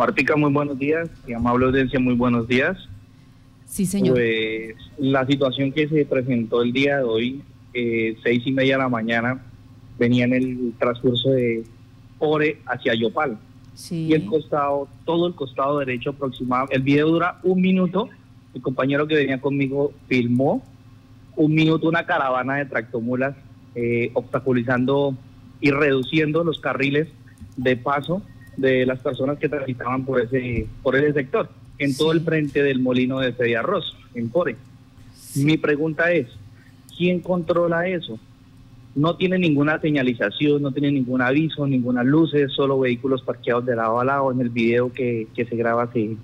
Martica, muy buenos días. Y amable audiencia, muy buenos días. Sí, señor. Pues la situación que se presentó el día de hoy, eh, seis y media de la mañana, venía en el transcurso de Ore hacia Yopal. Sí. Y el costado, todo el costado derecho aproximado, el video dura un minuto. El compañero que venía conmigo filmó un minuto una caravana de tractomulas eh, obstaculizando y reduciendo los carriles de paso de las personas que transitaban por ese por ese sector, en todo Sí. el frente del molino de Fedia Arroz, en Core. Mi pregunta es, ¿quién controla eso? No tiene ninguna señalización, no tiene ningún aviso, ninguna luces, solo vehículos parqueados de lado a lado. En el video que, que se graba se,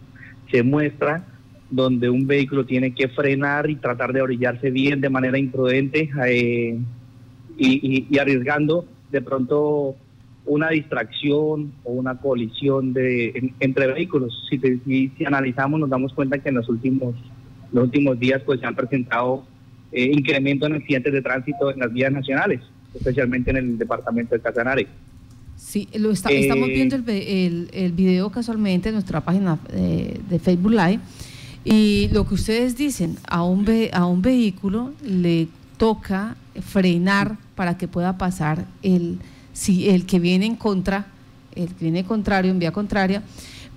se muestra donde un vehículo tiene que frenar y tratar de orillarse bien de manera imprudente eh, y, y- y arriesgando de pronto una distracción o una colisión de, en- entre vehículos. Si, te- si- si analizamos nos damos cuenta que en los últimos, los últimos días pues se han presentado eh, incremento en accidentes de tránsito en las vías nacionales, especialmente en el departamento de Casanare. Sí, lo está- Eh, estamos viendo el, el, el video casualmente en nuestra página eh, de Facebook Live y lo que ustedes dicen, a un, ve- a un vehículo le toca frenar para que pueda pasar el, si, el que viene en contra, el que viene contrario, en vía contraria,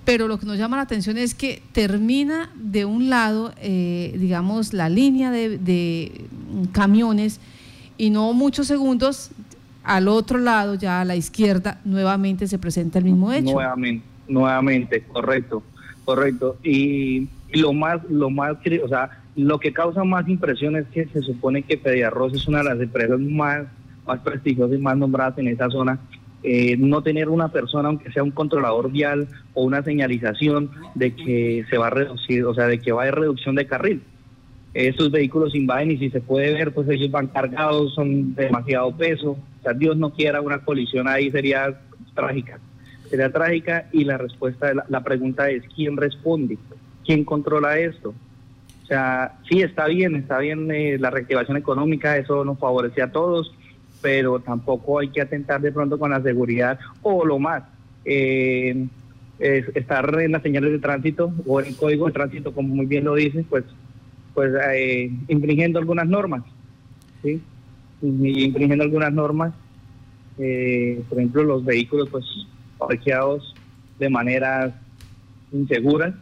pero lo que nos llama la atención es que termina de un lado, eh, digamos, la línea de, de camiones y no muchos segundos al otro lado, ya a la izquierda, nuevamente se presenta el mismo hecho. Nuevamente, nuevamente, correcto, correcto. Y, lo más, lo más, o sea, lo que causa más impresión es que se supone que Pediarroz es una de las empresas más, más prestigiosas y más nombradas en esa zona. Eh, no tener una persona, aunque sea un controlador vial o una señalización de que se va a reducir, o sea, de que va a haber reducción de carril. Esos vehículos invaden y si se puede ver, pues ellos van cargados, son de demasiado peso. O sea, Dios no quiera una colisión ahí, sería trágica. Sería trágica y la respuesta, la, la pregunta es, ¿quién responde? ¿Quién controla esto? O sea, sí, está bien, está bien eh, la reactivación económica, eso nos favorece a todos, pero tampoco hay que atentar de pronto con la seguridad o lo más. eh, es estar en las señales de tránsito o en el código de tránsito, como muy bien lo dice, pues pues eh, infringiendo algunas normas, ¿sí? Y infringiendo algunas normas, eh, por ejemplo, los vehículos pues parqueados de maneras inseguras,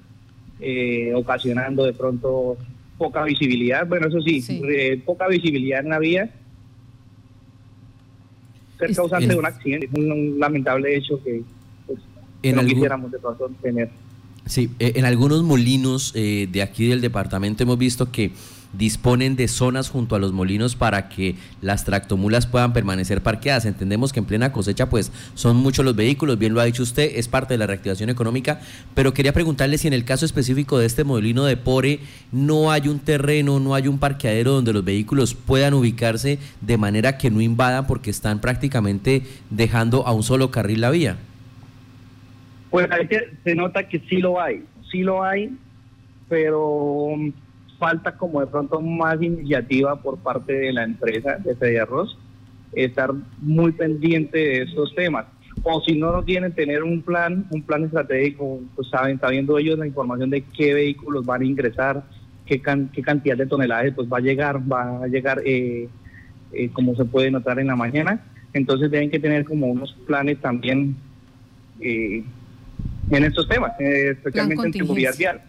eh, ocasionando de pronto poca visibilidad, bueno, eso sí, Sí. eh, poca visibilidad en la vía, ser Es- causante de un accidente, es un, un lamentable hecho que, pues, que no quisiéramos de pronto tener. Sí, eh, en algunos molinos eh, de aquí del departamento hemos visto que disponen de zonas junto a los molinos para que las tractomulas puedan permanecer parqueadas. Entendemos que en plena cosecha pues son muchos los vehículos, bien lo ha dicho usted, es parte de la reactivación económica, pero quería preguntarle si en el caso específico de este molino de Pore no hay un terreno, no hay un parqueadero donde los vehículos puedan ubicarse de manera que no invadan porque están prácticamente dejando a un solo carril la vía. Pues ahí que se nota que sí lo hay, sí lo hay, pero falta como de pronto más iniciativa por parte de la empresa de Fede Arroz, estar muy pendiente de estos temas. O si no lo tienen, tener un plan, un plan estratégico, pues saben, sabiendo ellos la información de qué vehículos van a ingresar, qué, can- qué cantidad de tonelajes pues va a llegar, va a llegar eh, eh, como se puede notar en la mañana. Entonces deben que tener como unos planes también eh, en estos temas, eh, especialmente en seguridad vial.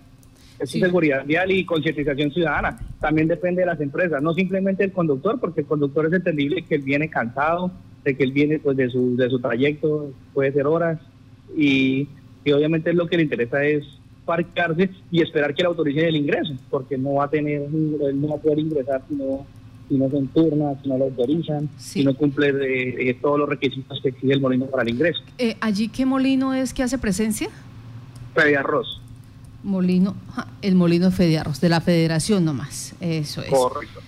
Es Sí. seguridad vial y concientización ciudadana. También depende de las empresas, no simplemente del conductor, porque el conductor es entendible que él viene cansado, de que él viene pues de su, de su trayecto, puede ser horas, y, y obviamente lo que le interesa es parquearse y esperar que le autoricen el ingreso, porque no va a tener, él no va a poder ingresar si no, si no se enturna, si no lo autorizan, Sí. si no cumple eh, eh, todos los requisitos que exige el molino para el ingreso. Eh, ¿Allí qué molino es que hace presencia? Fede Arroz, Molino, el molino Fediarros, de la federación nomás, eso es. correcto.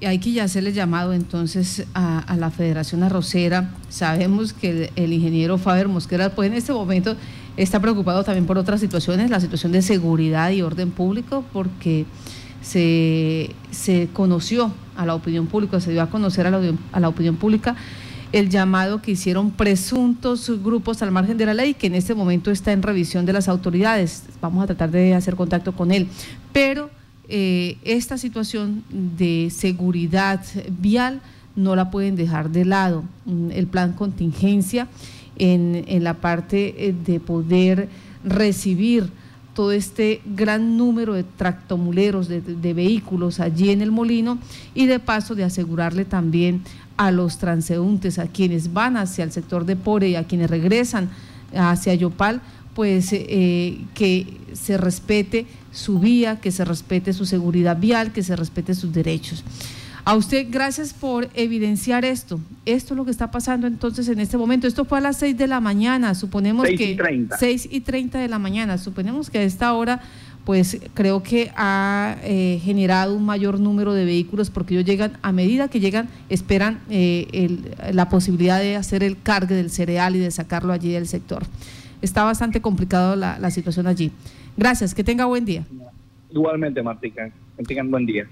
Y hay que ya hacerle llamado entonces a, a la Federación Arrocera. Sabemos que el, el ingeniero Faber Mosquera, pues en este momento está preocupado también por otras situaciones, la situación de seguridad y orden público, porque se, se conoció a la opinión pública, se dio a conocer a la, a la opinión pública el llamado que hicieron presuntos grupos al margen de la ley, que en este momento está en revisión de las autoridades. Vamos a tratar de hacer contacto con él. Pero eh, esta situación de seguridad vial no la pueden dejar de lado. Mm, el plan contingencia en, en la parte eh, de poder recibir todo este gran número de tractomuleros, de, de, vehículos allí en el molino y de paso de asegurarle también a los transeúntes, a quienes van hacia el sector de Pore y a quienes regresan hacia Yopal, pues eh, que se respete su vía, que se respete su seguridad vial, que se respete sus derechos. A usted, gracias por evidenciar esto. Esto es lo que está pasando entonces en este momento. Esto fue a las 6 de la mañana, suponemos que... y 30. 6 y 30 de la mañana, suponemos que a esta hora, pues creo que ha eh, generado un mayor número de vehículos porque ellos llegan, a medida que llegan, esperan eh, el- la posibilidad de hacer el cargue del cereal y de sacarlo allí del sector. Está bastante complicado la, la situación allí. Gracias, que tenga buen día. Igualmente, Martica. Que tengan buen día.